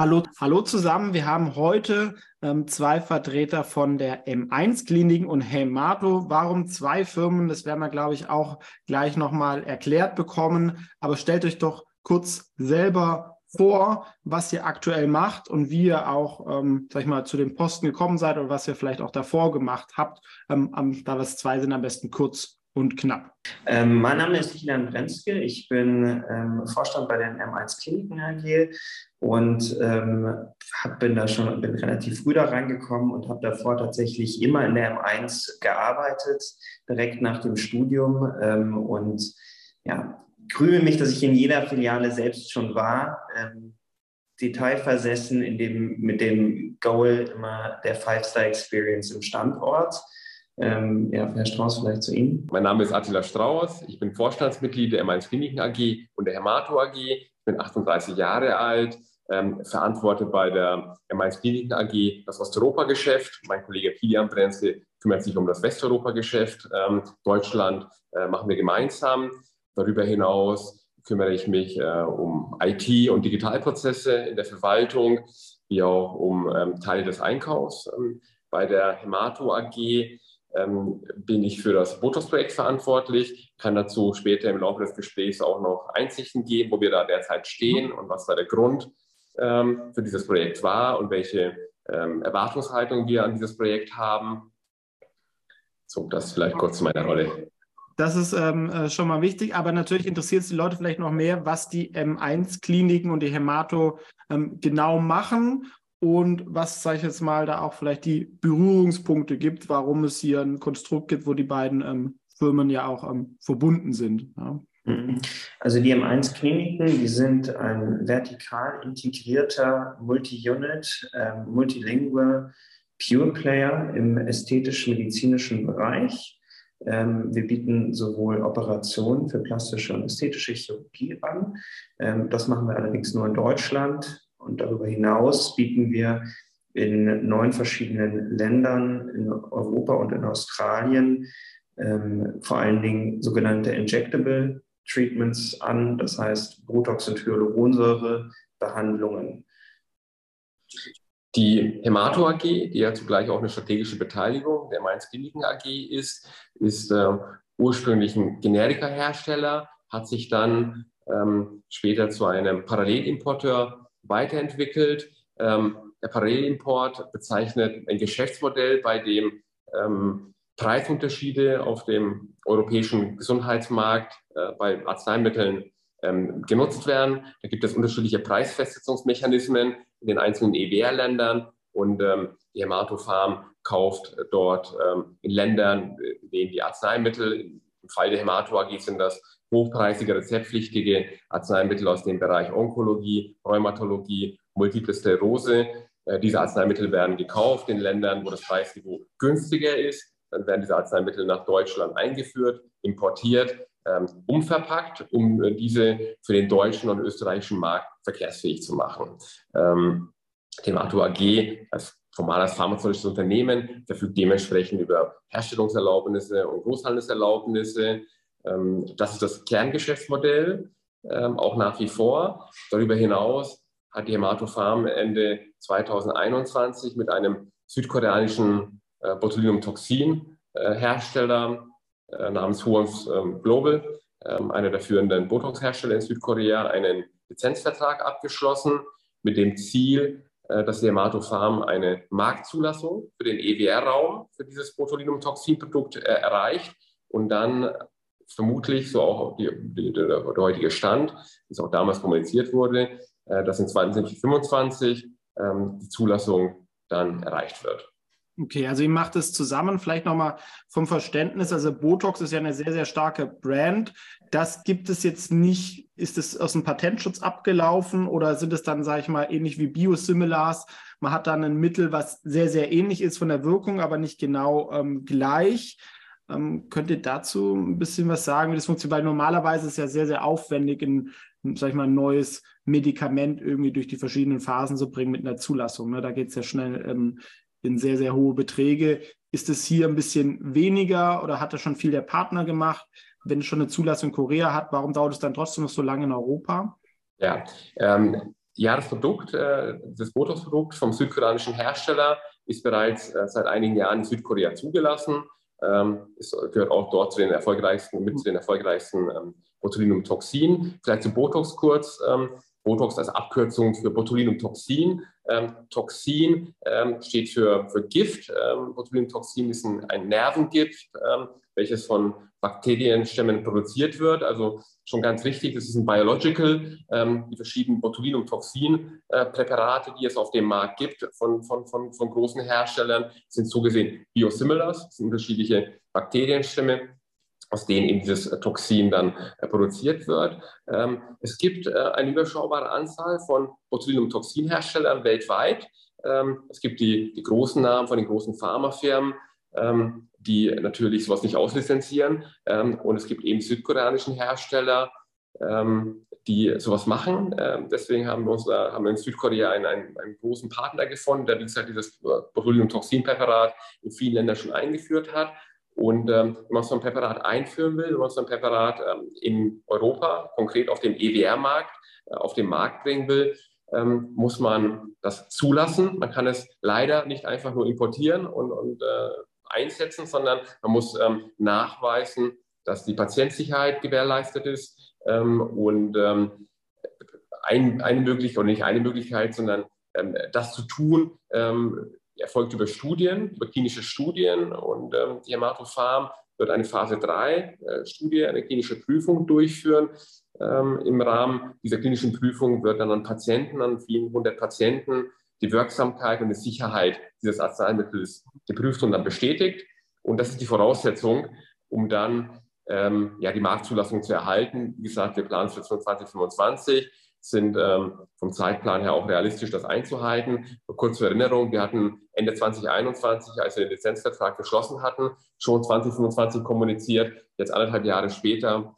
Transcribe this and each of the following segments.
Hallo, hallo zusammen. Wir haben heute ähm, zwei Vertreter von der M1 Kliniken und Hemato. Warum zwei Firmen? Das werden wir, glaube ich, auch gleich nochmal erklärt bekommen. Aber stellt euch doch kurz selber vor, was ihr aktuell macht und wie ihr auch, ähm, sag ich mal, zu dem Posten gekommen seid oder was ihr vielleicht auch davor gemacht habt. Ähm, da was zwei sind, am besten kurz und knapp. Ähm, mein Name ist Kilian Brenzke. Ich bin ähm, Vorstand bei der M1 Kliniken AG und ähm, hab, bin da schon bin relativ früh da reingekommen und habe davor tatsächlich immer in der M1 gearbeitet, direkt nach dem Studium ähm, und ja, krüme mich, dass ich in jeder Filiale selbst schon war. Ähm, detailversessen in dem, mit dem Goal immer der Five-Star-Experience im Standort. Ähm, ja, Herr Strauß, vielleicht zu Ihnen. Mein Name ist Attila Strauß. Ich bin Vorstandsmitglied der M1 Kliniken AG und der Hermato AG. Ich bin 38 Jahre alt, ähm, verantworte bei der M1 Kliniken AG das Osteuropa-Geschäft. Mein Kollege Kilian Brenze kümmert sich um das Westeuropa-Geschäft. Ähm, Deutschland äh, machen wir gemeinsam. Darüber hinaus kümmere ich mich äh, um IT- und Digitalprozesse in der Verwaltung, wie auch um ähm, Teile des Einkaufs. Ähm, bei der Hemato AG ähm, bin ich für das Botox-Projekt verantwortlich, kann dazu später im Laufe des Gesprächs auch noch Einsichten geben, wo wir da derzeit stehen und was da der Grund ähm, für dieses Projekt war und welche ähm, Erwartungshaltung wir an dieses Projekt haben. So, das vielleicht kurz zu meiner Rolle. Das ist ähm, äh, schon mal wichtig, aber natürlich interessiert es die Leute vielleicht noch mehr, was die M1-Kliniken und die Hämato ähm, genau machen und was, sage ich jetzt mal, da auch vielleicht die Berührungspunkte gibt, warum es hier ein Konstrukt gibt, wo die beiden ähm, Firmen ja auch ähm, verbunden sind. Ja. Mhm. Also die M1-Kliniken, die sind ein vertikal integrierter Multi-Unit, äh, Multilingual Pure Player im ästhetisch-medizinischen Bereich. Ähm, wir bieten sowohl Operationen für plastische und ästhetische Chirurgie an. Ähm, das machen wir allerdings nur in Deutschland. Und darüber hinaus bieten wir in neun verschiedenen Ländern in Europa und in Australien ähm, vor allen Dingen sogenannte Injectable Treatments an, das heißt Botox und Hyaluronsäure Behandlungen. Die Hemato AG, die ja zugleich auch eine strategische Beteiligung der Mainz Kliniken AG ist, ist äh, ursprünglich ein Generika-Hersteller, hat sich dann ähm, später zu einem Parallelimporteur weiterentwickelt. Ähm, der Parallelimport bezeichnet ein Geschäftsmodell, bei dem ähm, Preisunterschiede auf dem europäischen Gesundheitsmarkt äh, bei Arzneimitteln ähm, genutzt werden. Da gibt es unterschiedliche Preisfestsetzungsmechanismen in den einzelnen EWR-Ländern und ähm, die Hämatofarm kauft dort ähm, in Ländern, in denen die Arzneimittel, im Fall der Hämato AG sind das hochpreisige, rezeptpflichtige Arzneimittel aus dem Bereich Onkologie, Rheumatologie, Multiple Sklerose. Äh, diese Arzneimittel werden gekauft in Ländern, wo das Preisniveau günstiger ist. Dann werden diese Arzneimittel nach Deutschland eingeführt, importiert ähm, umverpackt, um äh, diese für den deutschen und österreichischen Markt verkehrsfähig zu machen. Ähm, Temato AG als formales pharmazeutisches Unternehmen verfügt dementsprechend über Herstellungserlaubnisse und Großhandelserlaubnisse. Ähm, das ist das Kerngeschäftsmodell, ähm, auch nach wie vor. Darüber hinaus hat die Hemato Farm Ende 2021 mit einem südkoreanischen äh, Botulinumtoxin-Hersteller äh, namens Huons ähm, Global, einer der führenden Botox-Hersteller in Südkorea, einen Lizenzvertrag abgeschlossen mit dem Ziel, dass die Yamato Farm eine Marktzulassung für den EWR-Raum für dieses Botulinumtoxin-Produkt äh, erreicht und dann vermutlich, so auch die, die, der, der, heutige Stand, wie es auch damals kommuniziert wurde, äh, dass in 2025 ähm, die Zulassung dann erreicht wird. Okay, also ihr macht es zusammen, vielleicht nochmal vom Verständnis. Also Botox ist ja eine sehr, sehr starke Brand. Das gibt es jetzt nicht, ist es aus dem Patentschutz abgelaufen oder sind es dann, sage ich mal, ähnlich wie Biosimilars? Man hat dann ein Mittel, was sehr, sehr ähnlich ist von der Wirkung, aber nicht genau ähm, gleich. Ähm, könnt ihr dazu ein bisschen was sagen, wie das funktioniert? Weil normalerweise ist es ja sehr, sehr aufwendig, ein, sag ich mal, ein neues Medikament irgendwie durch die verschiedenen Phasen zu bringen mit einer Zulassung. Ne? Da geht es ja schnell ähm, in sehr, sehr hohe Beträge. Ist es hier ein bisschen weniger oder hat das schon viel der Partner gemacht? Wenn es schon eine Zulassung in Korea hat, warum dauert es dann trotzdem noch so lange in Europa? Ja, ähm, Jahresprodukt, äh, das Botox-Produkt vom südkoreanischen Hersteller ist bereits äh, seit einigen Jahren in Südkorea zugelassen. Ähm, es gehört auch dort zu den erfolgreichsten, mit zu den erfolgreichsten ähm, Botulinumtoxin. Vielleicht zu Botox kurz. Ähm, Botox als Abkürzung für Botulinumtoxin. Ähm, Toxin ähm, steht für, für Gift. Ähm, Botulinumtoxin ist ein, ein Nervengift, ähm, welches von Bakterienstämmen produziert wird. Also schon ganz wichtig, das ist ein Biological. Ähm, die verschiedenen Botulinumtoxin-Präparate, die es auf dem Markt gibt von, von, von, von großen Herstellern, sind so gesehen Biosimilars, das sind unterschiedliche Bakterienstämme aus denen eben dieses Toxin dann äh, produziert wird. Ähm, es gibt äh, eine überschaubare Anzahl von Botulinumtoxinherstellern weltweit. Ähm, es gibt die, die großen Namen von den großen Pharmafirmen, ähm, die natürlich sowas nicht auslizenzieren. Und es gibt eben südkoreanischen Hersteller, die sowas machen. Deswegen haben wir, uns, haben wir in Südkorea einen, einen, einen, großen Partner gefunden, der wie gesagt dieses Botulinumtoxinpräparat in vielen Ländern schon eingeführt hat. Und ähm, wenn man so ein Präparat einführen will, wenn man so ein Präparat ähm, in Europa, konkret auf dem EWR-Markt, äh, auf den Markt bringen will, ähm, muss man das zulassen. Man kann es leider nicht einfach nur importieren und, und äh, einsetzen, sondern man muss ähm, nachweisen, dass die Patientsicherheit gewährleistet ist. Ähm, und ähm, ein, eine Möglichkeit, oder nicht eine Möglichkeit, sondern das zu tun, erfolgt über Studien, über klinische Studien und ähm, die Hämatopharm wird eine Phase 3 äh, Studie, eine klinische Prüfung durchführen. Ähm, Im Rahmen dieser klinischen Prüfung wird dann an Patienten, an vielen hundert Patienten, die Wirksamkeit und die Sicherheit dieses Arzneimittels geprüft und dann bestätigt. Und das ist die Voraussetzung, um dann ähm, ja, die Marktzulassung zu erhalten. Wie gesagt, wir planen für 2025 sind ähm, vom Zeitplan her auch realistisch, das einzuhalten. Kurz zur Erinnerung, wir hatten Ende 2021, als wir den Lizenzvertrag geschlossen hatten, schon 2025 kommuniziert. Jetzt anderthalb Jahre später,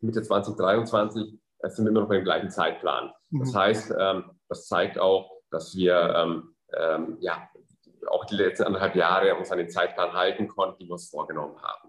Mitte 2023, äh, sind wir immer noch bei dem gleichen Zeitplan. Das mhm. heißt, ähm, das zeigt auch, dass wir ähm, ähm, ja, auch die letzten anderthalb Jahre uns an den Zeitplan halten konnten, die wir uns vorgenommen haben.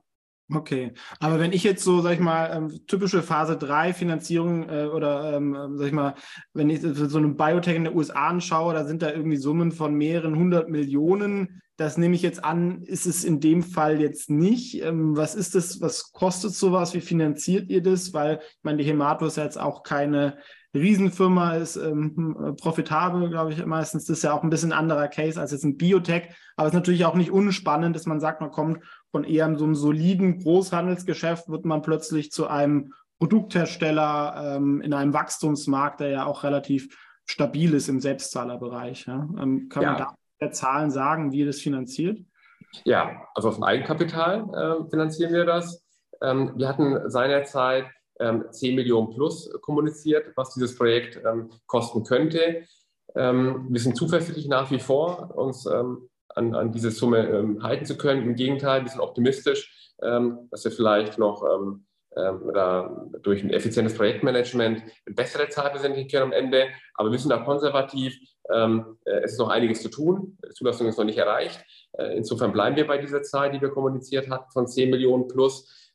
Okay, aber wenn ich jetzt so, sag ich mal, ähm, typische Phase 3 Finanzierung äh, oder, ähm, ähm, sag ich mal, wenn ich so eine Biotech in den USA anschaue, da sind da irgendwie Summen von mehreren hundert Millionen. Das nehme ich jetzt an, ist es in dem Fall jetzt nicht. Ähm, was ist das, was kostet sowas? Wie finanziert ihr das? Weil, ich meine, die Hemato ist ja jetzt auch keine Riesenfirma ist ähm, profitabel, glaube ich, meistens. Das ist ja auch ein bisschen anderer Case als jetzt ein Biotech. Aber es ist natürlich auch nicht unspannend, dass man sagt, man kommt von eher so einem soliden Großhandelsgeschäft, wird man plötzlich zu einem Produkthersteller ähm, in einem Wachstumsmarkt, der ja auch relativ stabil ist im Selbstzahlerbereich. Ja? Ähm, kann ja. man da Zahlen sagen, wie ihr das finanziert? Ja, also aus dem Eigenkapital äh, finanzieren wir das. Ähm, wir hatten seinerzeit ähm, 10 Millionen plus kommuniziert, was dieses Projekt ähm, kosten könnte. Ähm, wir sind zuversichtlich nach wie vor, uns ähm, an, an, diese Summe ähm, halten zu können. Im Gegenteil, wir sind optimistisch, ähm, dass wir vielleicht noch oder durch ein effizientes Projektmanagement eine bessere Zahl präsentieren können am Ende. Aber wir sind da konservativ. Äh, es ist noch einiges zu tun. Die Zulassung ist noch nicht erreicht. Äh, insofern bleiben wir bei dieser Zahl, die wir kommuniziert hatten, von 10 Millionen plus.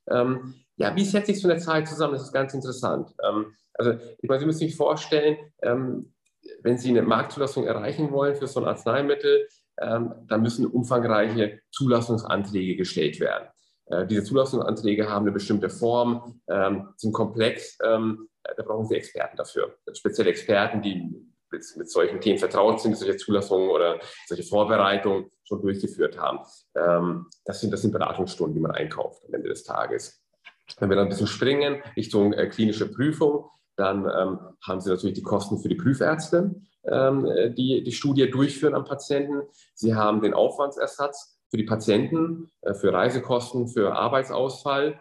Ja, wie setzt sich so eine Zahl zusammen? Das ist ganz interessant. Ähm, also, ich meine, Sie müssen sich vorstellen, ähm, wenn Sie eine Marktzulassung erreichen wollen für so ein Arzneimittel, ähm, dann müssen umfangreiche Zulassungsanträge gestellt werden. Äh, diese Zulassungsanträge haben eine bestimmte Form, ähm, sind komplex. Ähm, da brauchen Sie Experten dafür, spezielle Experten, die mit, solchen Themen vertraut sind, solche Zulassungen oder solche Vorbereitungen schon durchgeführt haben. Ähm, das, sind, das sind Beratungsstunden, die man einkauft am Ende des Tages. Wenn wir dann ein bisschen springen Richtung äh, klinische Prüfung, dann ähm, haben Sie natürlich die Kosten für die Prüfärzte, ähm, die die Studie durchführen am Patienten. Sie haben den Aufwandsersatz für die Patienten, äh, für Reisekosten, für Arbeitsausfall.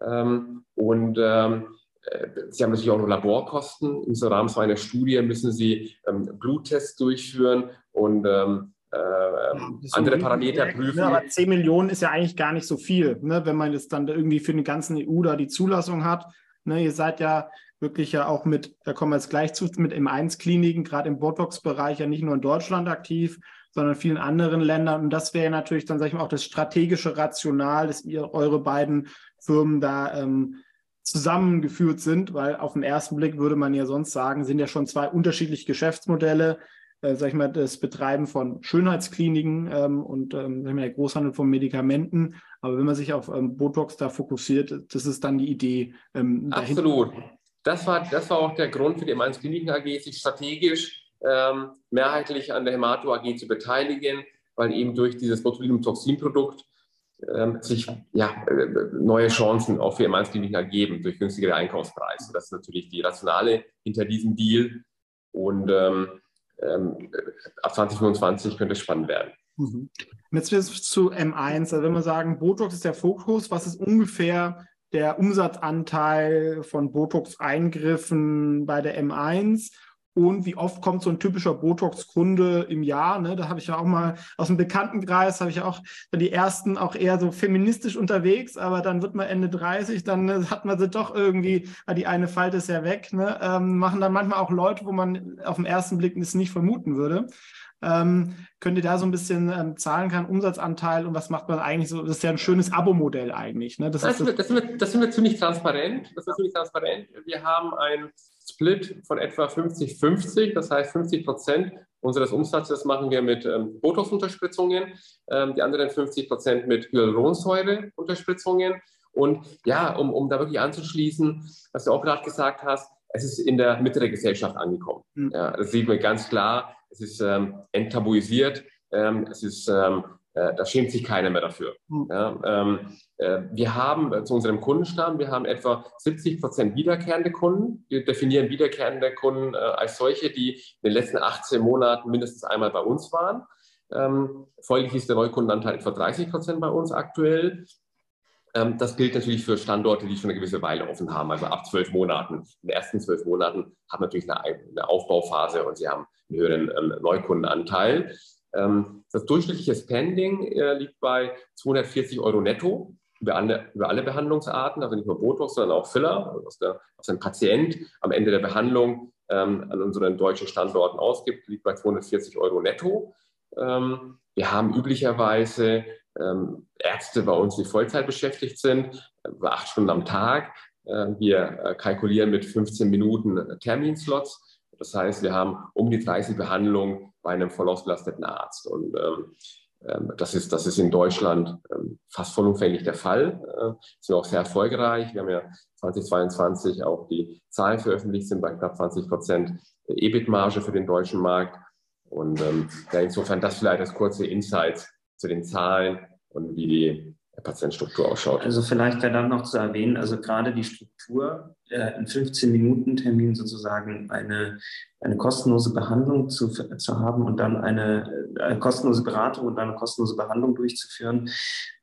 Ähm, und ähm, äh, Sie haben natürlich auch noch Laborkosten. Im Rahmen so einer Studie müssen Sie ähm, Bluttests durchführen und ähm, äh, andere Parameter prüfen. Ne, aber 10 Millionen ist ja eigentlich gar nicht so viel, ne, wenn man jetzt dann irgendwie für den ganzen EU da die Zulassung hat. Ne, ihr seid ja wirklich ja auch mit, da kommen wir jetzt gleich zu, mit M1-Kliniken, gerade im Botox-Bereich ja nicht nur in Deutschland aktiv, sondern in vielen anderen Ländern. Und das wäre natürlich dann, sag ich mal, auch das strategische Rational, dass ihr eure beiden Firmen da ähm, zusammengeführt sind, weil auf den ersten Blick würde man ja sonst sagen, sind ja schon zwei unterschiedliche Geschäftsmodelle, äh, sag ich mal, das Betreiben von Schönheitskliniken ähm, und ähm, sag ich mal, der Großhandel von Medikamenten. Aber wenn man sich auf ähm, Botox da fokussiert, das ist dann die Idee. Ähm, Absolut. Das war, das war auch der Grund für die M1 Kliniken AG, sich strategisch ähm, mehrheitlich an der Hemato AG zu beteiligen, weil eben durch dieses Botulinumtoxin-Produkt ähm, sich ja, äh, neue Chancen auch für M1 Kliniken ergeben durch günstigere Einkaufspreise. Das ist natürlich die Rationale hinter diesem Deal. Und ähm, ähm, ab 2025 könnte es spannend werden. Mhm. Jetzt zu M1. Also wenn wir sagen, Botox ist der Fokus, was ist ungefähr der Umsatzanteil von Botox-Eingriffen bei der M1? und wie oft kommt so ein typischer Botox-Kunde im Jahr. Ne? Da habe ich ja auch mal aus dem Bekanntenkreis, habe ich auch die ersten auch eher so feministisch unterwegs, aber dann wird man Ende 30, dann äh, hat man sie doch irgendwie, die eine Falte ist ja weg, ne? ähm, machen dann manchmal auch Leute, wo man auf den ersten Blick es nicht vermuten würde. Ähm, könnt ihr da so ein bisschen ähm, zahlen kann, Umsatzanteil und was macht man eigentlich so? Das ist ja ein schönes Abo-Modell eigentlich. Ne? Das, das, ist, das, sind wir, das sind wir ziemlich transparent. Das ist ziemlich transparent. Wir haben ein Split von etwa 50-50, das heißt 50 Prozent unseres Umsatzes machen wir mit ähm, Botox-Unterspritzungen, ähm, die anderen 50 Prozent mit Hyaluronsäure-Unterspritzungen. Und ja, um, um da wirklich anzuschließen, was du auch gerade gesagt hast, es ist in der Mitte der Gesellschaft angekommen. Mhm. Ja, das sieht man ganz klar. Es ist ähm, enttabuisiert. Ähm, es ist ähm, äh, da schämt sich keiner mehr dafür. Mhm. Ja, ähm, äh, wir haben äh, zu unserem Kundenstamm, wir haben etwa 70 Prozent wiederkehrende Kunden. Wir definieren wiederkehrende Kunden äh, als solche, die in den letzten 18 Monaten mindestens einmal bei uns waren. Ähm, folglich ist der Neukundenanteil etwa 30 Prozent bei uns aktuell. Ähm, das gilt natürlich für Standorte, die schon eine gewisse Weile offen haben, also ab zwölf Monaten. In den ersten zwölf Monaten haben natürlich eine, Aufbauphase und sie haben einen höheren ähm, Neukundenanteil. Ähm, das durchschnittliche Spending äh, liegt bei 240 Euro netto über alle, über alle Behandlungsarten, also nicht nur Botox, sondern auch Filler, also was, der, was ein Patient am Ende der Behandlung an unseren deutschen Standorten ausgibt, liegt bei 240 Euro netto. Wir haben üblicherweise Ärzte bei uns, die Vollzeit beschäftigt sind, äh, acht Stunden am Tag. Äh, wir äh, kalkulieren mit 15 Minuten Terminslots. Das heißt, wir haben um die 30 Behandlungen bei einem voll ausgelasteten Arzt. Und ähm, ähm, das, ist, das ist in Deutschland ähm, fast vollumfänglich der Fall. Äh, sind auch sehr erfolgreich. Wir haben ja 2022 auch die Zahlen veröffentlicht, sind bei knapp 20 Prozent EBIT-Marge für den deutschen Markt. Und ähm, ja, insofern das vielleicht als kurze Insights zu den Zahlen und wie die Patientenstruktur ausschaut. Also vielleicht wäre dann noch zu erwähnen, also gerade die Struktur, äh, in 15-Minuten-Termin sozusagen eine, eine kostenlose Behandlung zu, zu haben und dann eine, eine kostenlose Beratung und dann eine kostenlose Behandlung durchzuführen,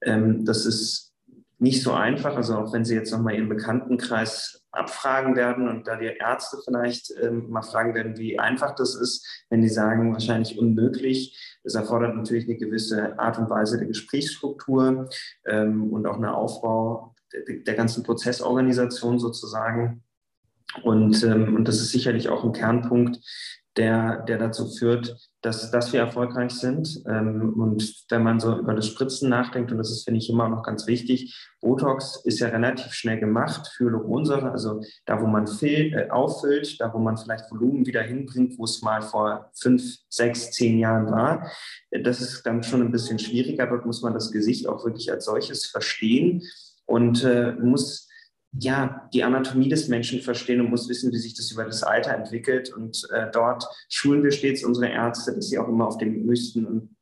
ähm, das ist nicht so einfach. Also auch wenn Sie jetzt nochmal Ihren Bekanntenkreis abfragen werden und da die Ärzte vielleicht ähm, mal fragen werden, wie einfach das ist, wenn die sagen, wahrscheinlich unmöglich. Das erfordert natürlich eine gewisse Art und Weise der Gesprächsstruktur ähm, und auch eine Aufbau der, der ganzen Prozessorganisation sozusagen. Und, ähm, und das ist sicherlich auch ein Kernpunkt, der, der dazu führt, dass, dass wir erfolgreich sind. Ähm, und wenn man so über das Spritzen nachdenkt, und das ist, finde ich, immer noch ganz wichtig, Botox ist ja relativ schnell gemacht für Hyaluronsäure, also da, wo man fill, äh, auffüllt, da, wo man vielleicht Volumen wieder hinbringt, wo es mal vor fünf, sechs, zehn Jahren war. Das ist dann schon ein bisschen schwieriger. Dort muss man das Gesicht auch wirklich als solches verstehen und äh, muss ja, die Anatomie des Menschen verstehen und muss wissen, wie sich das über das Alter entwickelt. Und äh, dort schulen wir stets unsere Ärzte, dass sie auch immer auf dem höchsten und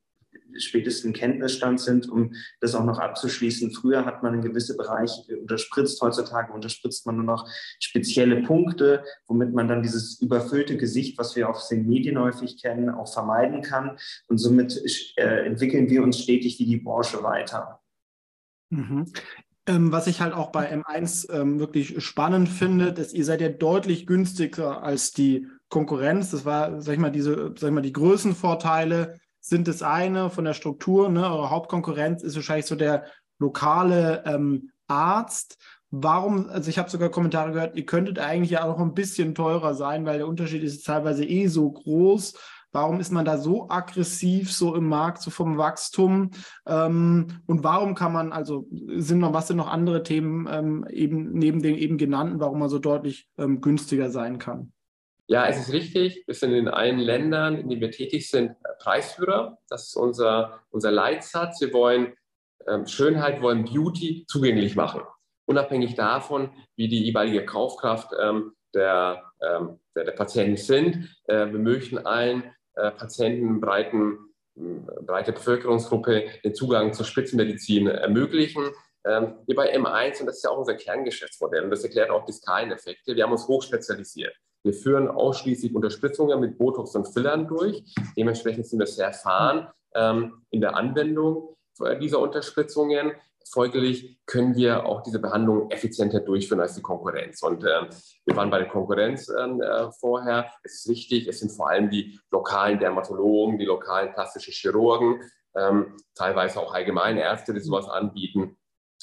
spätesten Kenntnisstand sind, um das auch noch abzuschließen. Früher hat man in gewisse Bereiche unterspritzt, heutzutage unterspritzt man nur noch spezielle Punkte, womit man dann dieses überfüllte Gesicht, was wir auf den Medien häufig kennen, auch vermeiden kann. Und somit äh, entwickeln wir uns stetig wie die Branche weiter. Ähm, was ich halt auch bei M1 ähm, wirklich spannend finde, dass ihr seid ja deutlich günstiger als die Konkurrenz. Das war, sag ich mal, diese, sag ich mal, die Größenvorteile sind das eine von der Struktur. Ne? Eure Hauptkonkurrenz ist wahrscheinlich so der lokale ähm, Arzt. Warum, also ich habe sogar Kommentare gehört, ihr könntet eigentlich ja auch ein bisschen teurer sein, weil der Unterschied ist teilweise eh so groß. Warum ist man da so aggressiv so im Markt, so vom Wachstum? Ähm, und warum kann man, also sind noch, was sind noch andere Themen ähm, eben neben den eben genannten, warum man so deutlich ähm, günstiger sein kann? Ja, es ist richtig. Wir sind in allen Ländern, in denen wir tätig sind, Preisführer. Das ist unser, unser Leitsatz. Wir wollen ähm, Schönheit, wollen Beauty zugänglich machen. Unabhängig davon, wie die jeweilige Kaufkraft ähm, der, ähm, der, der, Patienten sind. Äh, wir möchten allen Patienten, breiten, breite Bevölkerungsgruppe den Zugang zur Spitzenmedizin ermöglichen. Ähm, hier bei M1, und das ist ja auch unser Kerngeschäftsmodell, und das erklärt auch die Skaleneffekte, wir haben uns hochspezialisiert. Wir führen ausschließlich Unterspritzungen mit Botox und Fillern durch. Dementsprechend sind wir sehr erfahren ähm, in der Anwendung dieser Unterspritzungen. Folglich können wir auch diese Behandlung effizienter durchführen als die Konkurrenz. Und äh, wir waren bei der Konkurrenz ähm, äh, vorher. Es ist richtig, es sind vor allem die lokalen Dermatologen, die lokalen plastischen Chirurgen, ähm, teilweise auch Allgemeinärzte, die sowas anbieten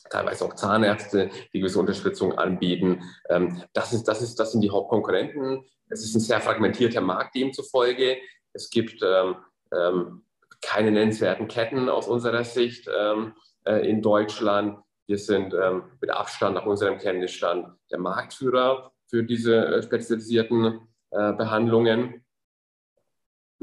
teilweise auch Zahnärzte, die gewisse Unterstützung anbieten. Ähm, das, ist, das, ist, das sind die Hauptkonkurrenten. Es ist ein sehr fragmentierter Markt demzufolge. Es gibt ähm, ähm, keine nennenswerten Ketten aus unserer Sicht ähm, äh, in Deutschland. Wir sind ähm, mit Abstand nach unserem Kenntnisstand der Marktführer für diese äh, spezialisierten äh, Behandlungen.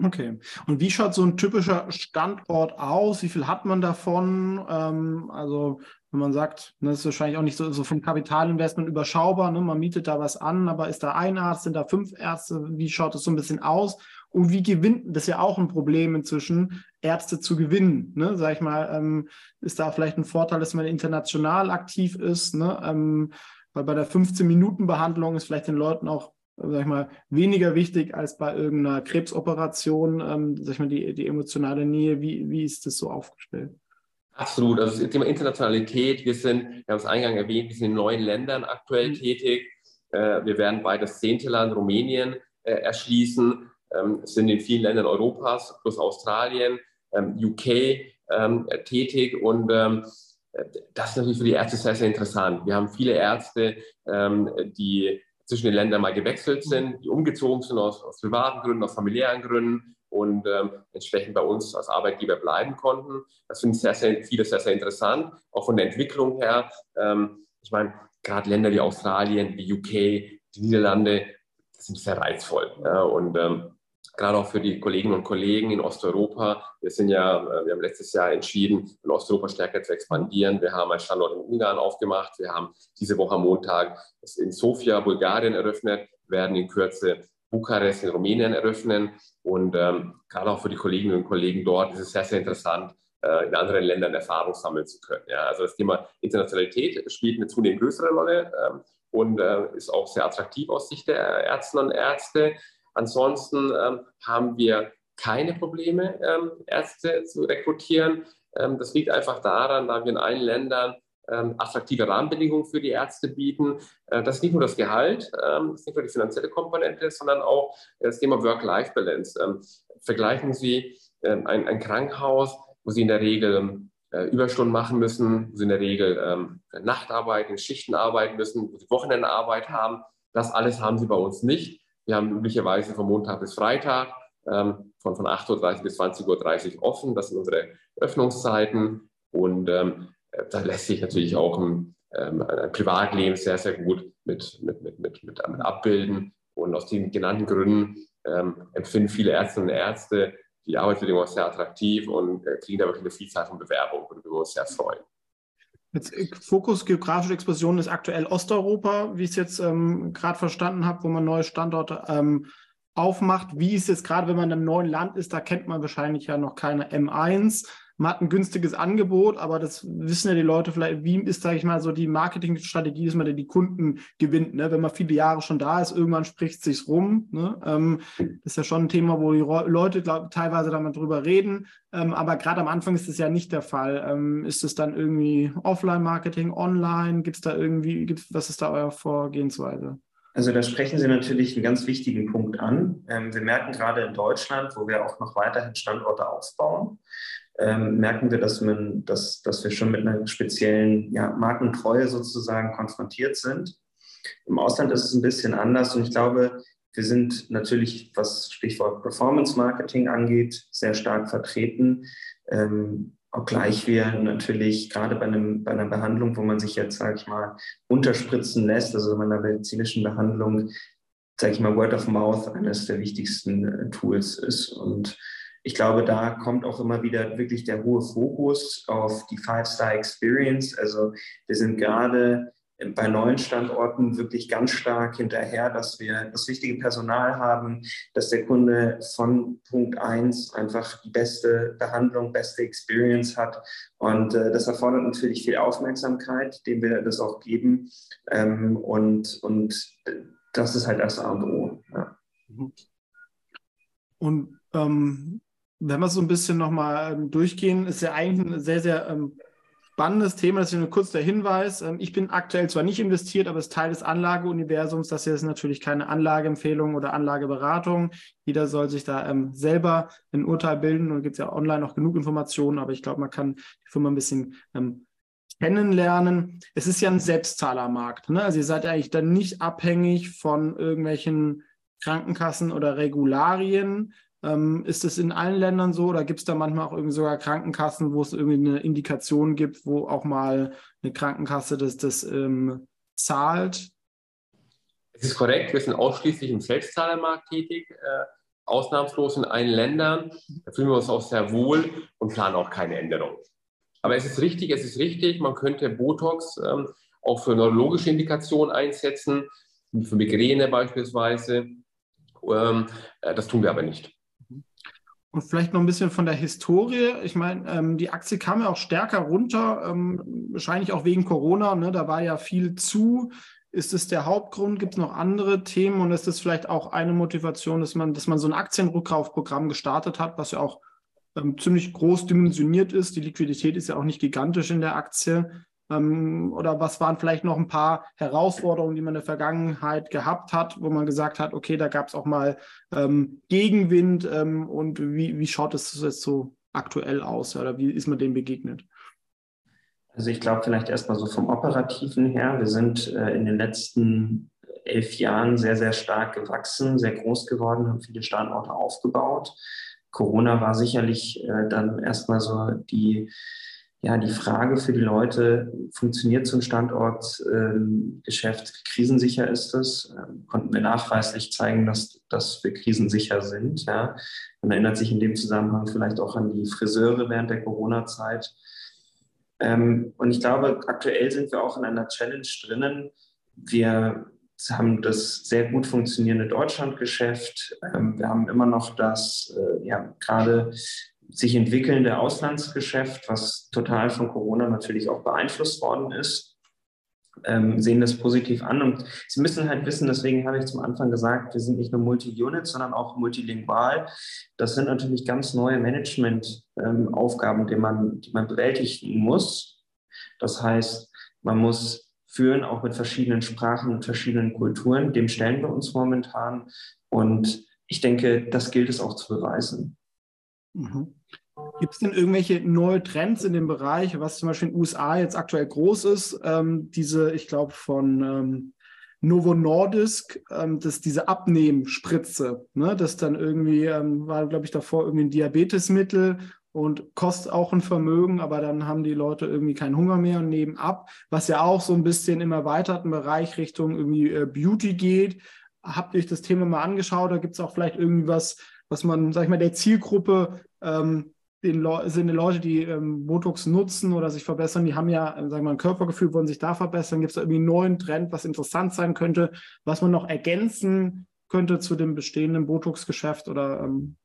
Okay. Und wie schaut so ein typischer Standort aus? Wie viel hat man davon? Ähm, also wenn man sagt, ne, das ist wahrscheinlich auch nicht so, so vom Kapitalinvestment überschaubar, ne? man mietet da was an, aber ist da ein Arzt, sind da fünf Ärzte? Wie schaut das so ein bisschen aus? Und wie gewinnt, das ist ja auch ein Problem inzwischen, Ärzte zu gewinnen. Ne? Sag ich mal, ähm, ist da vielleicht ein Vorteil, dass man international aktiv ist, ne? Ähm, weil bei der 15-Minuten-Behandlung ist vielleicht den Leuten auch sag ich mal, weniger wichtig als bei irgendeiner Krebsoperation, ähm, sag ich mal, die, die emotionale Nähe. Wie, wie ist das so aufgestellt? Absolut. Also das Thema Internationalität, wir sind, wir haben es eingangs erwähnt, wir sind in neun Ländern aktuell mhm. tätig. Äh, wir werden bald das zehnte Land Rumänien äh, erschließen, ähm, sind in vielen Ländern Europas plus Australien, UK ähm, tätig und ähm, das ist natürlich für die Ärzte sehr, sehr interessant. Wir haben viele Ärzte, ähm, die zwischen den Ländern mal gewechselt sind, die umgezogen sind aus, aus privaten Gründen, aus familiären Gründen und ähm, entsprechend bei uns als Arbeitgeber bleiben konnten. Das finden sehr, sehr viele sehr, sehr interessant, auch von der Entwicklung her. Ähm, ich meine, gerade Länder wie Australien, wie UK, die Niederlande, das sind sehr reizvoll. Ja, und ähm, gerade auch für die Kolleginnen und Kollegen in Osteuropa. Wir sind ja, äh, wir haben letztes Jahr entschieden, in Osteuropa stärker zu expandieren. Wir haben einen Standort in Ungarn aufgemacht. Wir haben diese Woche am Montag in Sofia, Bulgarien eröffnet, werden in Kürze Bukarest in Rumänien eröffnen. Und ähm, gerade auch für die Kolleginnen und Kollegen dort ist es sehr, sehr interessant, äh, in anderen Ländern Erfahrung sammeln zu können. Ja, also das Thema Internationalität spielt eine zunehmend größere Rolle ähm, und äh, ist auch sehr attraktiv aus Sicht der Ärzte und Ärzte. Ansonsten ähm, haben wir keine Probleme, ähm, Ärzte zu rekrutieren. Ähm, das liegt einfach daran, da wir in allen Ländern ähm, attraktive Rahmenbedingungen für die Ärzte bieten. Äh, das ist nicht nur das Gehalt, ähm, das ist nicht nur die finanzielle Komponente, sondern auch das Thema Work-Life-Balance. Ähm, vergleichen Sie ein, ein, Krankenhaus, wo Sie in der Regel äh, Überstunden machen müssen, wo Sie in der Regel Nacht arbeiten, Schichten arbeiten müssen, wo Sie Wochenendarbeit haben. Das alles haben Sie bei uns nicht. Wir haben üblicherweise von Montag bis Freitag ähm, von, von 8.30 Uhr bis 20.30 Uhr offen. Das sind unsere Öffnungszeiten. Und ähm, da lässt sich natürlich auch ein, ähm, ein Privatleben sehr, sehr gut mit, mit, mit, mit, mit, abbilden. Und aus den genannten Gründen ähm, empfinden viele Ärztinnen und Ärzte die Arbeitsbedingungen sehr attraktiv und äh, kriegen da wirklich eine Vielzahl von Bewerbungen, worüber wir uns sehr freuen. Jetzt Fokus geografische Expansion ist aktuell Osteuropa, wie ich es jetzt ähm, gerade verstanden habe, wo man neue Standorte ähm, aufmacht. Wie ist es gerade, wenn man in einem neuen Land ist, da kennt man wahrscheinlich ja noch keine M1 man hat ein günstiges Angebot, aber das wissen ja die Leute vielleicht, wie ist, sage ich mal, so die Marketingstrategie, dass man die Kunden gewinnt. Ne? Wenn man viele Jahre schon da ist, irgendwann spricht es sich rum. Ne? Ähm, das ist ja schon ein Thema, wo die Leute glaub, teilweise damit drüber reden. Ähm, aber gerade am Anfang ist das ja nicht der Fall. Ähm, ist es dann irgendwie Offline-Marketing, online? Gibt es da irgendwie, gibt's, was ist da eure Vorgehensweise? Also da sprechen Sie natürlich einen ganz wichtigen Punkt an. Ähm, wir merken gerade in Deutschland, wo wir auch noch weiterhin Standorte aufbauen, ähm, merken wir, dass, man, dass, dass wir schon mit einer speziellen ja, Markentreue sozusagen konfrontiert sind. Im Ausland ist es ein bisschen anders und ich glaube, wir sind natürlich, was Stichwort Performance Marketing angeht, sehr stark vertreten. Ähm, obgleich wir natürlich gerade bei, einem, bei einer Behandlung, wo man sich jetzt, sage ich mal, unterspritzen lässt, also bei einer medizinischen Behandlung, sage ich mal, Word of Mouth eines der wichtigsten äh, Tools ist. Und ich glaube, da kommt auch immer wieder wirklich der hohe Fokus auf die Five-Star-Experience. Also wir sind gerade bei neuen Standorten wirklich ganz stark hinterher, dass wir das richtige Personal haben, dass der Kunde von Punkt eins einfach die beste Behandlung, beste Experience hat. Und äh, das erfordert natürlich viel Aufmerksamkeit, dem wir das auch geben. Ähm, und, und das ist halt das A und O. Ja. Und ähm, wenn wir so ein bisschen nochmal ähm, durchgehen, ist ja eigentlich ein sehr, sehr ähm, spannendes Thema. Das ist nur kurz der Hinweis. Ähm, ich bin aktuell zwar nicht investiert, aber es ist Teil des Anlageuniversums. Das hier ist natürlich keine Anlageempfehlung oder Anlageberatung. Jeder soll sich da ähm, selber ein Urteil bilden und gibt es ja online noch genug Informationen, aber ich glaube, man kann die Firma ein bisschen ähm, kennenlernen. Es ist ja ein Selbstzahlermarkt. Ne? Also ihr seid eigentlich dann nicht abhängig von irgendwelchen Krankenkassen oder Regularien, ähm, ist es in allen Ländern so oder gibt es da manchmal auch irgendwie sogar Krankenkassen, wo es irgendwie eine Indikation gibt, wo auch mal eine Krankenkasse das, das ähm, zahlt? Es ist korrekt, wir sind ausschließlich im Selbstzahlermarkt tätig, äh, ausnahmslos in allen Ländern. Da fühlen wir uns auch sehr wohl und planen auch keine Änderung. Aber es ist richtig, es ist richtig, man könnte Botox ähm, auch für neurologische Indikationen einsetzen, für Migräne beispielsweise. Ähm, äh, das tun wir aber nicht. Und vielleicht noch ein bisschen von der Historie. Ich meine, ähm, die Aktie kam ja auch stärker runter, ähm, wahrscheinlich auch wegen Corona. Ne? Da war ja viel zu. Ist es der Hauptgrund? Gibt es noch andere Themen? Und ist es vielleicht auch eine Motivation, dass man, dass man so ein Aktienrückkaufprogramm gestartet hat, was ja auch ähm, ziemlich groß dimensioniert ist? Die Liquidität ist ja auch nicht gigantisch in der Aktie. Ähm, oder was waren vielleicht noch ein paar Herausforderungen, die man in der Vergangenheit gehabt hat, wo man gesagt hat, okay, da gab es auch mal ähm, Gegenwind ähm, und wie, wie schaut es jetzt so aktuell aus oder wie ist man dem begegnet? Also ich glaube vielleicht erstmal so vom operativen her. Wir sind äh, in den letzten elf Jahren sehr, sehr stark gewachsen, sehr groß geworden, haben viele Standorte aufgebaut. Corona war sicherlich äh, dann erstmal so die ja, die Frage für die Leute, funktioniert so ein Standortgeschäft, ähm, krisensicher ist es? Ähm, konnten wir nachweislich zeigen, dass, dass wir krisensicher sind. Ja? Man erinnert sich in dem Zusammenhang vielleicht auch an die Friseure während der Corona-Zeit. Ähm, und ich glaube, aktuell sind wir auch in einer Challenge drinnen. Wir haben das sehr gut funktionierende Deutschlandgeschäft. Wir haben immer noch das, äh, ja, gerade sich entwickelnde Auslandsgeschäft, was total von Corona natürlich auch beeinflusst worden ist, ähm, sehen das positiv an. Und Sie müssen halt wissen, deswegen habe ich zum Anfang gesagt, wir sind nicht nur Multi-Unit, sondern auch multilingual. Das sind natürlich ganz neue Management-Aufgaben, ähm, die, man, die man bewältigen muss. Das heißt, man muss führen, auch mit verschiedenen Sprachen und verschiedenen Kulturen. Dem stellen wir uns momentan. Und ich denke, das gilt es auch zu beweisen. Mhm. Gibt es denn irgendwelche neue Trends in dem Bereich, was zum Beispiel in den USA jetzt aktuell groß ist? Ähm, diese, ich glaube, von ähm, Novo Nordisk, ähm, das, diese Abnehmspritze, ne? das dann irgendwie, ähm, war, glaube ich, davor irgendwie ein Diabetesmittel und kostet auch ein Vermögen, aber dann haben die Leute irgendwie keinen Hunger mehr und nehmen ab, was ja auch so ein bisschen im erweiterten Bereich Richtung irgendwie äh, Beauty geht. Habt ihr euch das Thema mal angeschaut? Da gibt es auch vielleicht irgendwie was, was man, sag ich mal, der Zielgruppe, ähm, den Le sind die Leute, die ähm, Botox nutzen oder sich verbessern, die haben ja, äh, sagen wir mal, ein Körpergefühl, wollen sich da verbessern. Gibt es da irgendwie einen neuen Trend, was interessant sein könnte, was man noch ergänzen könnte zu dem bestehenden Botox-Geschäft oder ähm,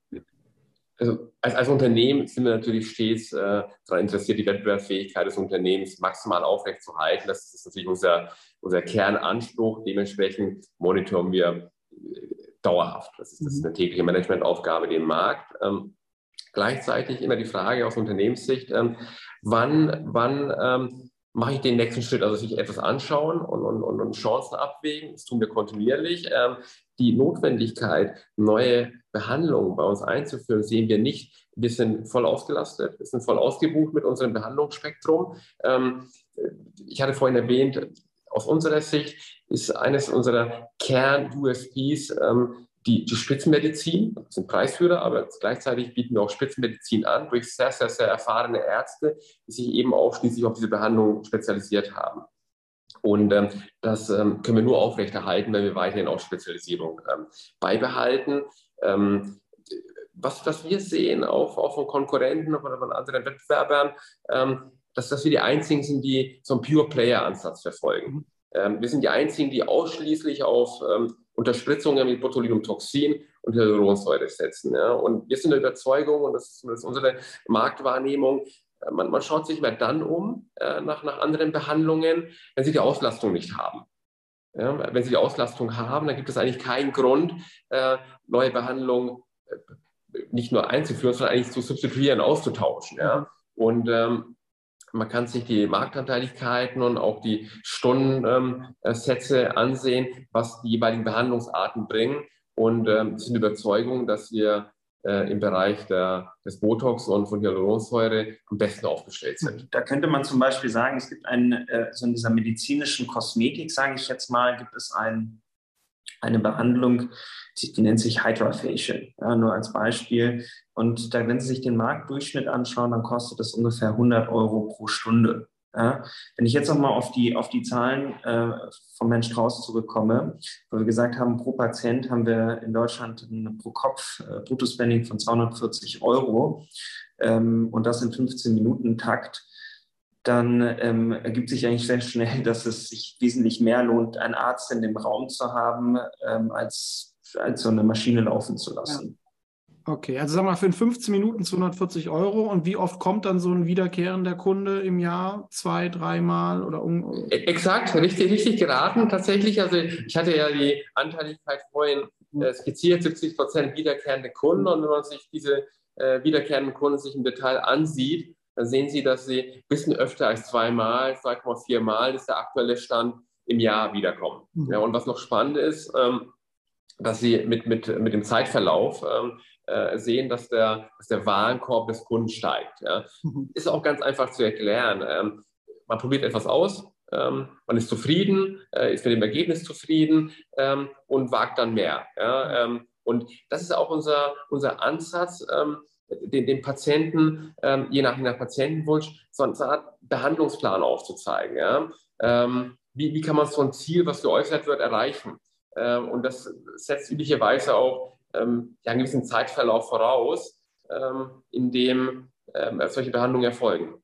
also als, als, Unternehmen sind wir natürlich stets äh, daran interessiert, die Wettbewerbsfähigkeit des Unternehmens maximal aufrechtzuerhalten. Das ist natürlich unser, unser Kernanspruch. Dementsprechend monitoren wir dauerhaft. Das ist, das ist mhm. eine tägliche Managementaufgabe den Markt. Ähm, gleichzeitig immer die Frage aus Unternehmenssicht, ähm, wann, wann ähm, mache ich den nächsten Schritt, also sich etwas anschauen und, und, und, Chancen abwägen. Das tun wir kontinuierlich. Ähm, die Notwendigkeit, neue Behandlungen bei uns einzuführen, sehen wir nicht. Wir sind voll ausgelastet, wir sind voll ausgebucht mit unserem Behandlungsspektrum. Ähm, ich hatte vorhin erwähnt, aus unserer Sicht ist eines unserer Kern-USPs ähm, die, die Spitzenmedizin. Das sind Preisführer, aber gleichzeitig bieten wir auch Spitzenmedizin an durch sehr, sehr, sehr erfahrene Ärzte, die sich eben ausschließlich auf diese Behandlung spezialisiert haben. Und ähm, das ähm, können wir nur aufrechterhalten, wenn wir weiterhin auch Spezialisierung ähm, beibehalten. Ähm, was, was wir sehen, auch, auch von Konkurrenten oder von anderen Wettbewerbern, ähm, dass, dass wir die Einzigen sind, die so einen Pure-Player-Ansatz verfolgen. Mhm. Ähm, wir sind die Einzigen, die ausschließlich auf Unterspritzungen mit Botulinumtoxin und Hyaluronsäure setzen. Ja? Und wir sind der Überzeugung, und das ist unsere Marktwahrnehmung, äh, man, man, schaut sich mehr dann um äh, nach, nach anderen Behandlungen, wenn sie die Auslastung nicht haben. Ja? Wenn sie die Auslastung haben, dann gibt es eigentlich keinen Grund, äh, neue Behandlungen äh, nicht nur einzuführen, sondern eigentlich zu substituieren, auszutauschen. Ja? Und man kann sich die Marktanteiligkeiten und auch die Stundensätze ähm, ansehen, was die jeweiligen Behandlungsarten bringen. Und ähm, sind Überzeugung, dass wir äh, im Bereich der, des Botox und von Hyaluronsäure am besten aufgestellt sind. Da könnte man zum Beispiel sagen, es gibt einen, äh, so in dieser medizinischen Kosmetik, sage ich jetzt mal, gibt es ein, eine Behandlung, die, die nennt sich Hydrafacial, ja, nur als Beispiel. Und da, wenn Sie sich den Marktdurchschnitt anschauen, dann kostet das ungefähr 100 Euro pro Stunde. Ja, wenn ich jetzt nochmal auf die, auf die Zahlen äh, von Mensch Strauß zurückkomme, wo wir gesagt haben, pro Patient haben wir in Deutschland ein pro Kopf äh, Bruttospending von 240 Euro ähm, und das in 15 Minuten Takt, dann ähm, ergibt sich eigentlich sehr schnell, dass es sich wesentlich mehr lohnt, einen Arzt in dem Raum zu haben, ähm, als, als so eine Maschine laufen zu lassen. Okay, also sagen wir mal für 15 Minuten 240 Euro. Und wie oft kommt dann so ein wiederkehrender Kunde im Jahr? Zwei, dreimal oder um? E, exakt, richtig, richtig geraten. Tatsächlich, also ich hatte ja die Anteiligkeit vorhin äh, skizziert, 70 Prozent wiederkehrende Kunden. Und wenn man sich diese äh, wiederkehrenden Kunden sich im Detail ansieht, dann sehen Sie, dass sie ein bisschen öfter als zweimal, 2,4 Mal ist der aktuelle Stand im Jahr wiederkommen. Mhm. Ja, und was noch spannend ist, ähm, dass sie mit, mit, mit dem Zeitverlauf ähm, äh, sehen, dass der, dass der Warenkorb des Kunden steigt. Ja. Mhm. Ist auch ganz einfach zu erklären. Ähm, man probiert etwas aus, ähm, man ist zufrieden, äh, ist mit dem Ergebnis zufrieden ähm, und wagt dann mehr. Ja. Ähm, und das ist auch unser, unser Ansatz, den, den Patienten, ähm, je nach, je nach Patientenwunsch, so eine Art Behandlungsplan aufzuzeigen. Ja. wie, wie kann man so ein Ziel, was geäußert wird, erreichen? und das setzt üblicherweise auch ähm, ja, einen gewissen Zeitverlauf voraus, ähm, in dem ähm, solche Behandlungen erfolgen.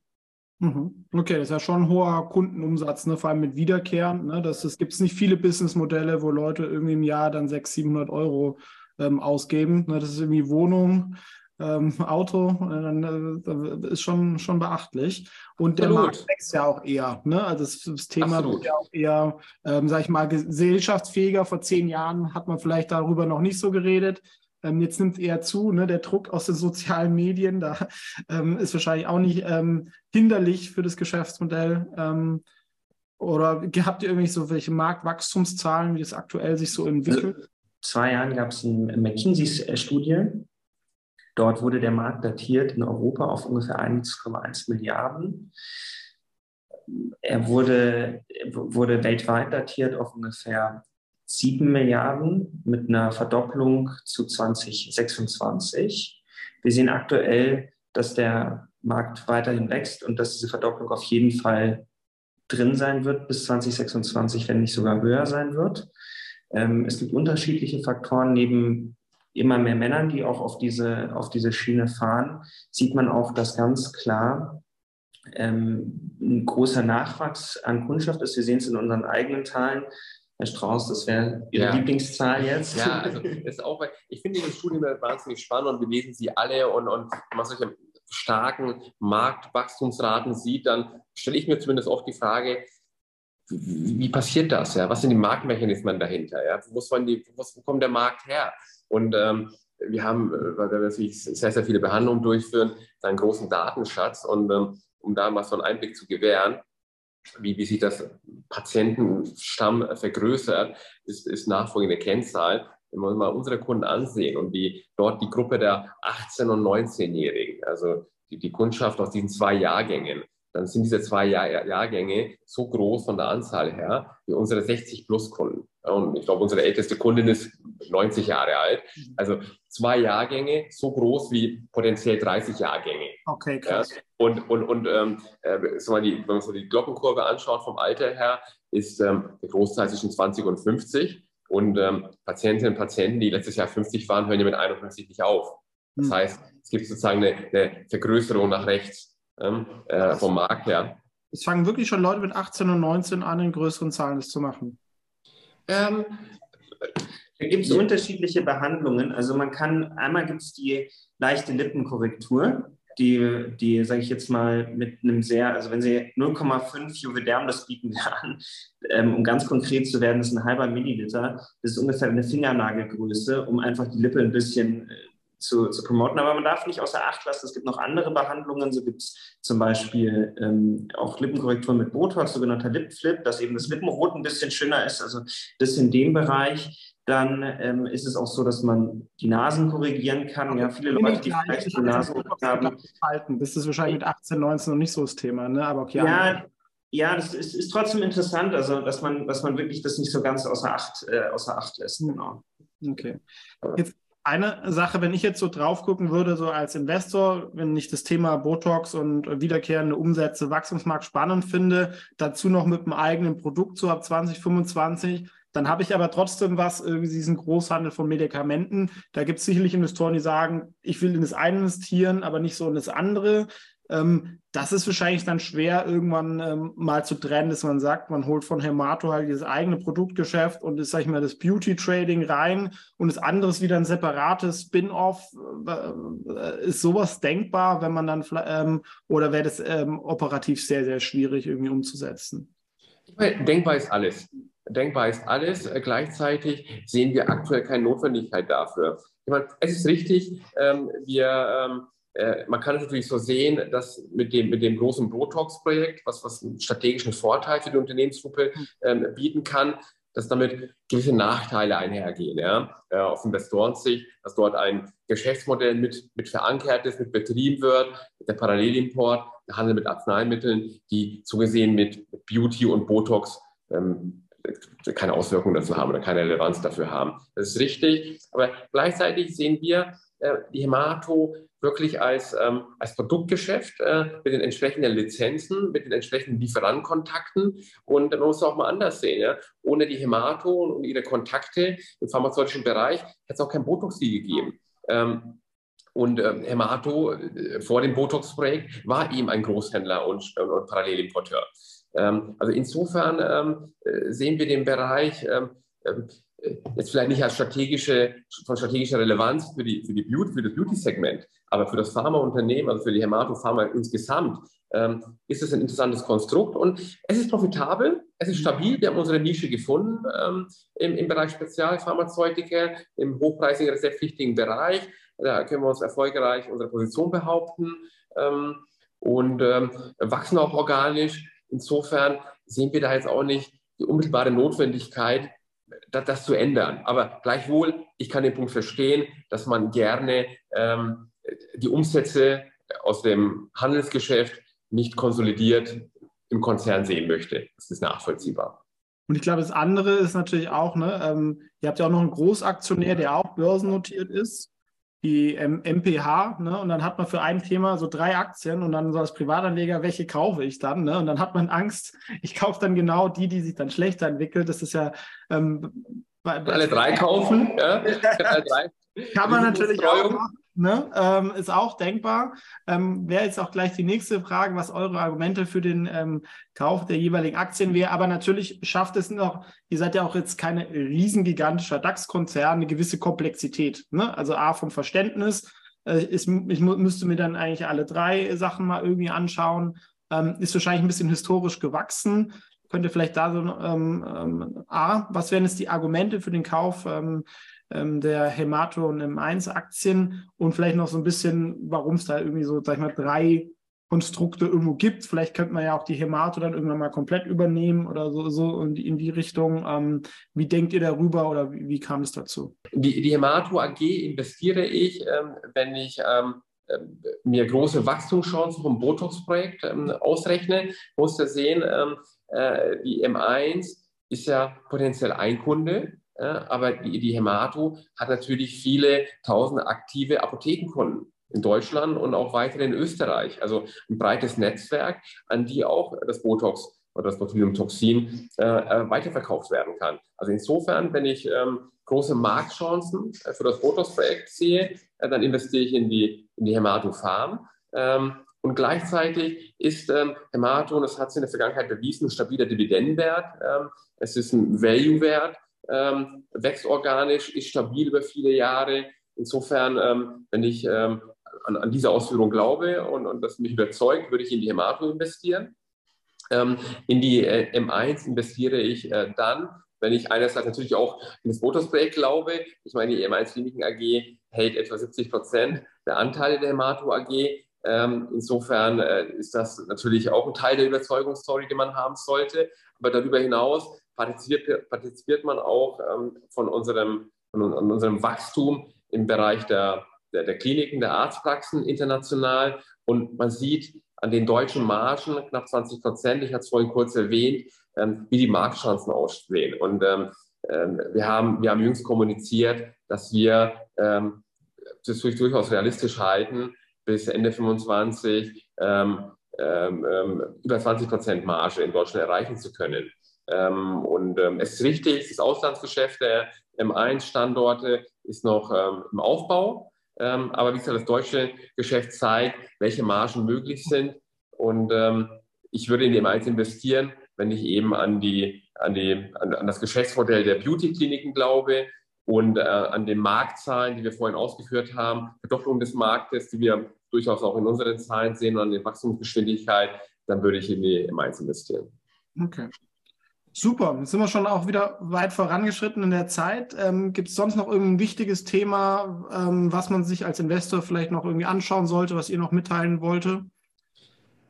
Mhm. Okay, das ist ja schon ein hoher Kundenumsatz, ne? vor allem mit Wiederkehren. Ne? Das, das gibt es nicht viele Businessmodelle, wo Leute irgendwie im Jahr dann 600, 700 Euro ähm, ausgeben. Ne? Das ist irgendwie Wohnung, ähm, Auto, äh, dann äh, ist schon, schon beachtlich. Und der Absolut. Markt wächst ja auch eher. Ne? Also das, das Thema Absolut. wird ja auch eher, ähm, sag ich mal, gesellschaftsfähiger. Vor zehn Jahren hat man vielleicht darüber noch nicht so geredet. Ähm, jetzt nimmt es eher zu, ne? der Druck aus den sozialen Medien, da ähm, ist wahrscheinlich auch nicht ähm, hinderlich für das Geschäftsmodell. Ähm, oder habt ihr irgendwie so welche Marktwachstumszahlen, wie das aktuell sich so entwickelt? Also, zwei Jahren gab es eine McKinsey-Studie, Dort wurde der Markt datiert in Europa auf ungefähr 1,1 Milliarden. Er wurde, wurde weltweit datiert auf ungefähr 7 Milliarden mit einer Verdopplung zu 2026. Wir sehen aktuell, dass der Markt weiterhin wächst und dass diese Verdopplung auf jeden Fall drin sein wird bis 2026, wenn nicht sogar höher sein wird. Ähm, es gibt unterschiedliche Faktoren neben immer mehr Männern, die auch auf diese, auf diese Schiene fahren, sieht man auch, dass ganz klar ähm, ein großer Nachwachs an Kundschaft ist. Wir sehen es in unseren eigenen Zahlen. Herr Strauß, das wäre Ihre ja. Lieblingszahl jetzt. Ja, also ist auch, ich finde diese Studien wahnsinnig spannend und wir lesen sie alle und, und wenn man solche starken Marktwachstumsraten sieht, dann stelle ich mir zumindest auch die Frage, wie passiert das? Ja? Was sind die Marktmechanismen dahinter? Ja? Wo, die, wo kommt der Markt her? Und ähm, wir haben, äh, weil wir natürlich sehr, sehr viele Behandlungen durchführen, einen großen Datenschatz. Und ähm, um da mal so einen Einblick zu gewähren, wie, wie sich das Patientenstamm vergrößert, ist, ist nachfolgende Kennzahl. Wenn wir uns mal unsere Kunden ansehen und die, dort die Gruppe der 18- und 19-Jährigen, also die, die Kundschaft aus diesen zwei Jahrgängen, dann sind diese zwei Jahr Jahrgänge so groß von der Anzahl her wie unsere 60-Plus-Kunden. Und ich glaube, unsere älteste Kundin ist 90 Jahre alt. Also zwei Jahrgänge so groß wie potenziell 30 Jahrgänge. Okay, krass. Ja? Und, und, und ähm, äh, die, wenn man so die Glockenkurve anschaut vom Alter her, ist ähm, der Großteil zwischen 20 und 50. Und ähm, Patientinnen und Patienten, die letztes Jahr 50 waren, hören ja mit 51 nicht auf. Das hm. heißt, es gibt sozusagen eine, eine Vergrößerung nach rechts äh, vom Markt her. Es fangen wirklich schon Leute mit 18 und 19 an, in größeren Zahlen das zu machen. Ähm, da gibt es unterschiedliche Behandlungen. Also man kann, einmal gibt es die leichte Lippenkorrektur, die, die sage ich jetzt mal, mit einem sehr, also wenn Sie 0,5 Juvederm, das bieten wir an, ähm, um ganz konkret zu werden, das ist ein halber Milliliter, das ist ungefähr eine Fingernagelgröße, um einfach die Lippe ein bisschen äh, zu, zu promoten. Aber man darf nicht außer Acht lassen, es gibt noch andere Behandlungen. So gibt es zum Beispiel ähm, auch Lippenkorrektur mit Botox, sogenannter Lipflip, dass eben das Lippenrot ein bisschen schöner ist. Also das in dem Bereich. Dann ähm, ist es auch so, dass man die Nasen korrigieren kann. Ja, viele Leute, die vielleicht die Nasen haben. Das ist wahrscheinlich mit 18, 19 noch nicht so das Thema, ne? Aber okay. Ja, ja, das ist, ist, trotzdem interessant, also dass man, dass man wirklich das nicht so ganz außer Acht, äh, außer Acht lässt. Genau. Okay. Jetzt eine Sache, wenn ich jetzt so drauf gucken würde, so als Investor, wenn ich das Thema Botox und wiederkehrende Umsätze, Wachstumsmarkt spannend finde, dazu noch mit einem eigenen Produkt so ab 2025, dann habe ich aber trotzdem was, irgendwie diesen Großhandel von Medikamenten. Da gibt es sicherlich Investoren, die sagen, ich will in das eine investieren, aber nicht so in das andere. Ähm, das ist wahrscheinlich dann schwer, irgendwann ähm, mal zu trennen, dass man sagt, man holt von Hermato halt dieses eigene Produktgeschäft und ist, sag ich mal, das Beauty Trading rein und das andere ist wieder ein separates Spin-off. Äh, ist sowas denkbar, wenn man dann, ähm, oder wäre das ähm, operativ sehr, sehr schwierig irgendwie umzusetzen? Denkbar ist alles. Denkbar ist alles. Äh, gleichzeitig sehen wir aktuell keine Notwendigkeit dafür. Ich meine, es ist richtig, ähm, wir ähm, äh, man kann es natürlich so sehen, dass mit dem, mit dem großen Botox-Projekt, was, was einen strategischen Vorteil für die Unternehmensgruppe ähm, bieten kann, dass damit gewisse Nachteile einhergehen. Ja? Äh, aus Investorensicht, dass dort ein Geschäftsmodell mit, mit verankert ist, mit betrieben wird, der Parallelimport, der Handel mit Arzneimitteln, die zugesehen mit Beauty und Botox ähm, keine Auswirkungen dazu haben oder keine Relevanz dafür haben. Das ist richtig, aber gleichzeitig sehen wir äh, die Hemato wirklich als, ähm, als Produktgeschäft äh, mit den entsprechenden Lizenzen, mit den entsprechenden Lieferantenkontakten. Und man muss es auch mal anders sehen. Ja? Ohne die Hemato und ihre Kontakte im pharmazeutischen Bereich hätte es auch kein Botox gegeben. Ähm, und ähm, Hemato äh, vor dem Botox-Projekt war ihm ein Großhändler und, und, und Parallelimporteur. Ähm, also insofern ähm, äh, sehen wir den Bereich ähm, ähm, jetzt vielleicht nicht als strategische, von strategischer Relevanz für, die, für, die Beauty, für das Beauty-Segment, aber für das Pharmaunternehmen, also für die Hämatopharma insgesamt, ähm, ist es ein interessantes Konstrukt und es ist profitabel, es ist stabil, wir haben unsere Nische gefunden ähm, im, im Bereich Spezialpharmazeutika, im hochpreisigen, rezeptpflichtigen Bereich. Da können wir uns erfolgreich unsere Position behaupten ähm, und ähm, wachsen auch organisch. Insofern sehen wir da jetzt auch nicht die unmittelbare Notwendigkeit, das, das, zu ändern. Aber gleichwohl, ich kann den Punkt verstehen, dass man gerne ähm, die Umsätze aus dem Handelsgeschäft nicht konsolidiert im Konzern sehen möchte. Das ist nachvollziehbar. Und ich glaube, das andere ist natürlich auch, ne, ähm, ihr habt ja auch noch einen Großaktionär, der auch börsennotiert ist die ähm, MPH, ne? Und dann hat man für ein Thema so drei Aktien und dann so als Privatanleger, welche kaufe ich dann? Ne? Und dann hat man Angst, ich kaufe dann genau die, die sich dann schlechter entwickelt. Das ist ja ähm, bei, bei alle drei kaufen, ja? alle drei. Kann man natürlich auch machen. Ne? Ähm, ist auch denkbar. Ähm, Wäre jetzt auch gleich die nächste Frage, was eure Argumente für den ähm, Kauf der jeweiligen Aktien wäre. Aber natürlich schafft es noch, ihr seid ja auch jetzt keine riesengigantischer DAX-Konzern, eine gewisse Komplexität. Ne? Also A vom Verständnis. Äh, ist, ich müsste mir dann eigentlich alle drei Sachen mal irgendwie anschauen. Ähm, ist wahrscheinlich ein bisschen historisch gewachsen könnte vielleicht da so, ähm, ähm, A, was wären jetzt die Argumente für den Kauf ähm, ähm, der Hemato und M1-Aktien und vielleicht noch so ein bisschen, warum es da irgendwie so, sag ich mal, drei Konstrukte irgendwo gibt. Vielleicht könnte man ja auch die Hemato dann irgendwann mal komplett übernehmen oder so, so in, die, in die Richtung. Ähm, wie denkt ihr darüber oder wie, wie kam es dazu? Die, die Hemato AG investiere ich, ähm, wenn ich ähm, mir große Wachstumschancen vom Botox-Projekt ähm, ausrechne, musste sehen, ähm, äh, die M1 ist ja potenziell ein Kunde, aber die, die Hemato hat natürlich viele tausende aktive Apothekenkunden in Deutschland und auch weitere in Österreich. Also ein breites Netzwerk, an die auch das Botox oder das Botulinumtoxin äh, äh, weiterverkauft werden kann. Also insofern, wenn ich ähm, große Marktchancen äh, für das Botox-Projekt sehe, äh, dann investiere ich in die, in die Hemato Farm. Ähm, und gleichzeitig ist ähm, Hemato, und das hat sich in der Vergangenheit bewiesen, ein stabiler Dividendenwert. Ähm, es ist ein Value-Wert, ähm, wächst organisch, ist stabil über viele Jahre. Insofern, ähm, wenn ich ähm, an, an, diese Ausführung glaube und, und das mich überzeugt, würde ich in die Hemato investieren. Ähm, in die äh, M1 investiere ich äh, dann, wenn ich einerseits natürlich auch in das Botox-Projekt glaube. Ich meine, die M1 Kliniken AG hält etwa 70 Prozent der Anteile der Hemato AG. Ähm, insofern äh, ist das natürlich auch ein Teil der Überzeugungsstory, die man haben sollte. Aber darüber hinaus partizipiert, partizipiert man auch ähm, von, unserem, von unserem Wachstum im Bereich der, der, der Kliniken, der Arztpraxen international. Und man sieht, an den deutschen Margen, knapp 20 Prozent, ich hatte es vorhin kurz erwähnt, ähm, wie die Marktchancen aussehen. Und ähm, ähm, wir, haben, wir haben jüngst kommuniziert, dass wir ähm, das durchaus realistisch halten, bis Ende 25 ähm, ähm, über 20 Prozent Marge in Deutschland erreichen zu können. Und es ist richtig, das Auslandsgeschäft der M1-Standorte ist noch im Aufbau. Ähm, aber wie gesagt, das deutsche Geschäft zeigt, welche Margen möglich sind. Und ähm, ich würde in dem eins investieren, wenn ich eben an, die, an, die, an, an das Geschäftsmodell der Beauty-Kliniken glaube und äh, an den Marktzahlen, die wir vorhin ausgeführt haben, Verdopplung des Marktes, die wir durchaus auch in unseren Zahlen sehen und an der Wachstumsgeschwindigkeit, dann würde ich in die M1 investieren. Okay. Super, jetzt sind wir schon auch wieder weit vorangeschritten in der Zeit. Ähm, Gibt es sonst noch irgendein wichtiges Thema, ähm, was man sich als Investor vielleicht noch irgendwie anschauen sollte, was ihr noch mitteilen wollte?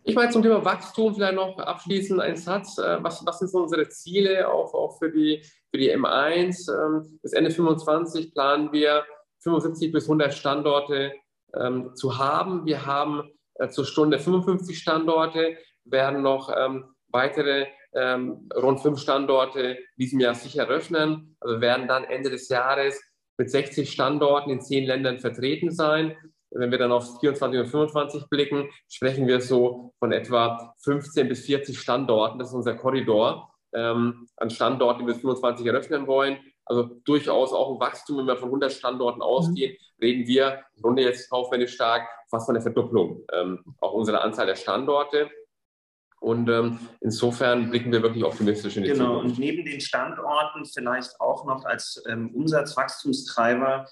Ich meine zum Thema Wachstum vielleicht noch abschließend einen Satz. Äh, was, was sind so unsere Ziele auch, auch für, die, für die M1? Ähm, bis Ende 2025 planen wir 75 bis 100 Standorte ähm, zu haben. Wir haben äh, zur Stunde 55 Standorte, werden noch ähm, weitere ähm, rund fünf Standorte diesem Jahr sicher öffnen. Also werden dann Ende des Jahres mit 60 Standorten in zehn Ländern vertreten sein. Wenn wir dann auf 24 und 25 blicken, sprechen wir so von etwa 15 bis 40 Standorten. Das ist unser Korridor ähm, an Standorten, die wir 25 eröffnen wollen. Also durchaus auch ein Wachstum, wenn wir von 100 Standorten ausgehen, mhm. reden wir, Runde jetzt kaufmännisch stark, fast von der Verdopplung ähm, auch unserer Anzahl der Standorte. Und ähm, insofern blicken wir wirklich optimistisch in die genau. Zukunft. Genau, und neben den Standorten vielleicht auch noch als ähm, Umsatzwachstumstreiber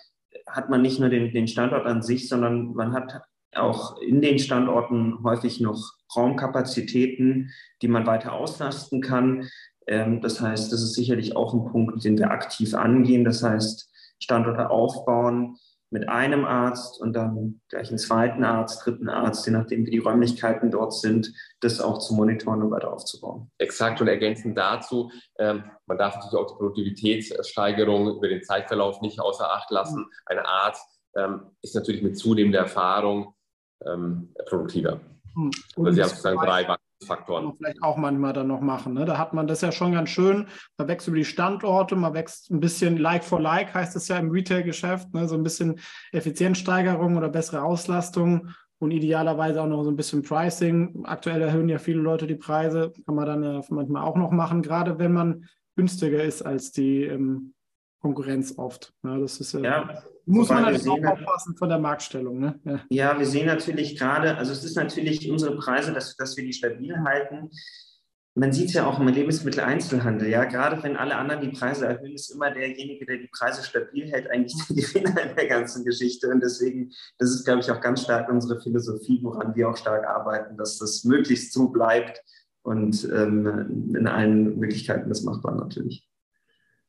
hat man nicht nur den, den Standort an sich, sondern man hat auch in den Standorten häufig noch Raumkapazitäten, die man weiter auslasten kann. Ähm, das heißt, das ist sicherlich auch ein Punkt, den wir aktiv angehen. Das heißt, Standorte aufbauen, mit einem Arzt und dann gleich einen zweiten Arzt, dritten Arzt, je nachdem wie die Räumlichkeiten dort sind, das auch zu monitoren und weiter aufzubauen. Exakt und ergänzend dazu, ähm, man darf natürlich auch die Produktivitätssteigerung über den Zeitverlauf nicht außer Acht lassen. Ein Arzt ähm, ist natürlich mit zunehmender Erfahrung ähm, produktiver. Und also Sie haben sozusagen drei Faktoren. Vielleicht auch manchmal dann noch machen. Ne? Da hat man das ja schon ganz schön. Man wächst über die Standorte, man wächst ein bisschen Like for Like, heißt es ja im Retail-Geschäft, ne? so ein bisschen Effizienzsteigerung oder bessere Auslastung und idealerweise auch noch so ein bisschen Pricing. Aktuell erhöhen ja viele Leute die Preise, kann man dann ja manchmal auch noch machen, gerade wenn man günstiger ist als die ähm, Konkurrenz oft. Ne? Das ist ja, ja muss man natürlich auch aufpassen von der Marktstellung. Ne? Ja. ja. wir sehen natürlich gerade, also es ist natürlich unsere Preise, dass, dass wir die stabil halten. Man sieht es ja auch im Lebensmitteleinzelhandel, ja, gerade wenn alle anderen die Preise erhöhen, ist immer derjenige, der die Preise stabil hält, eigentlich der Gewinner in der ganzen Geschichte. Und deswegen, das ist, glaube ich, auch ganz stark unsere Philosophie, woran wir auch stark arbeiten, dass das möglichst so bleibt und ähm, in allen Möglichkeiten das machbar natürlich.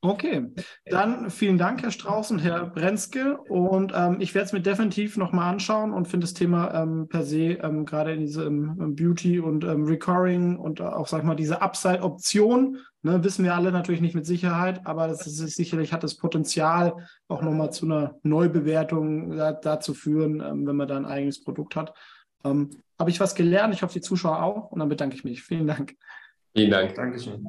Okay, dann vielen Dank, Herr Strauß und Herr Brenzke. Und ähm, ich werde es mir definitiv nochmal anschauen und finde das Thema ähm, per se ähm, gerade in diesem Beauty und ähm, Recurring und auch, sag ich mal, diese Upside-Option, ne, wissen wir alle natürlich nicht mit Sicherheit, aber das ist sicherlich hat das Potenzial, auch nochmal zu einer Neubewertung da, dazu führen, ähm, wenn man da ein eigenes Produkt hat. Ähm, Habe ich was gelernt? Ich hoffe, die Zuschauer auch. Und dann bedanke ich mich. Vielen Dank. Vielen Dank. Dankeschön.